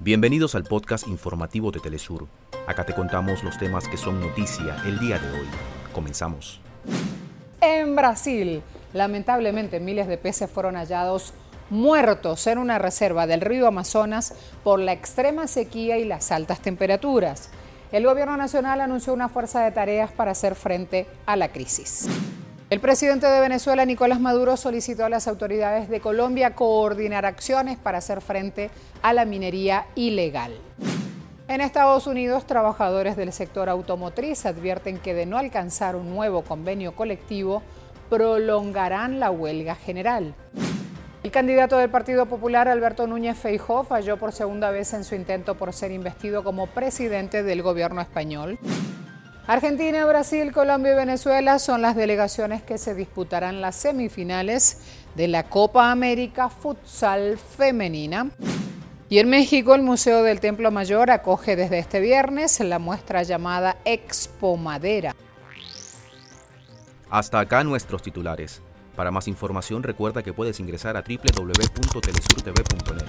Bienvenidos al podcast informativo de Telesur. Acá te contamos los temas que son noticia el día de hoy. Comenzamos. En Brasil, lamentablemente miles de peces fueron hallados muertos en una reserva del río Amazonas por la extrema sequía y las altas temperaturas. El gobierno nacional anunció una fuerza de tareas para hacer frente a la crisis. El presidente de Venezuela, Nicolás Maduro, solicitó a las autoridades de Colombia coordinar acciones para hacer frente a la minería ilegal. En Estados Unidos, trabajadores del sector automotriz advierten que de no alcanzar un nuevo convenio colectivo, prolongarán la huelga general. El candidato del Partido Popular, Alberto Núñez Feijó, falló por segunda vez en su intento por ser investido como presidente del gobierno español. Argentina, Brasil, Colombia y Venezuela son las delegaciones que se disputarán las semifinales de la Copa América Futsal Femenina. Y en México, el Museo del Templo Mayor acoge desde este viernes la muestra llamada Expo Madera. Hasta acá nuestros titulares. Para más información recuerda que puedes ingresar a www.telesurtv.net.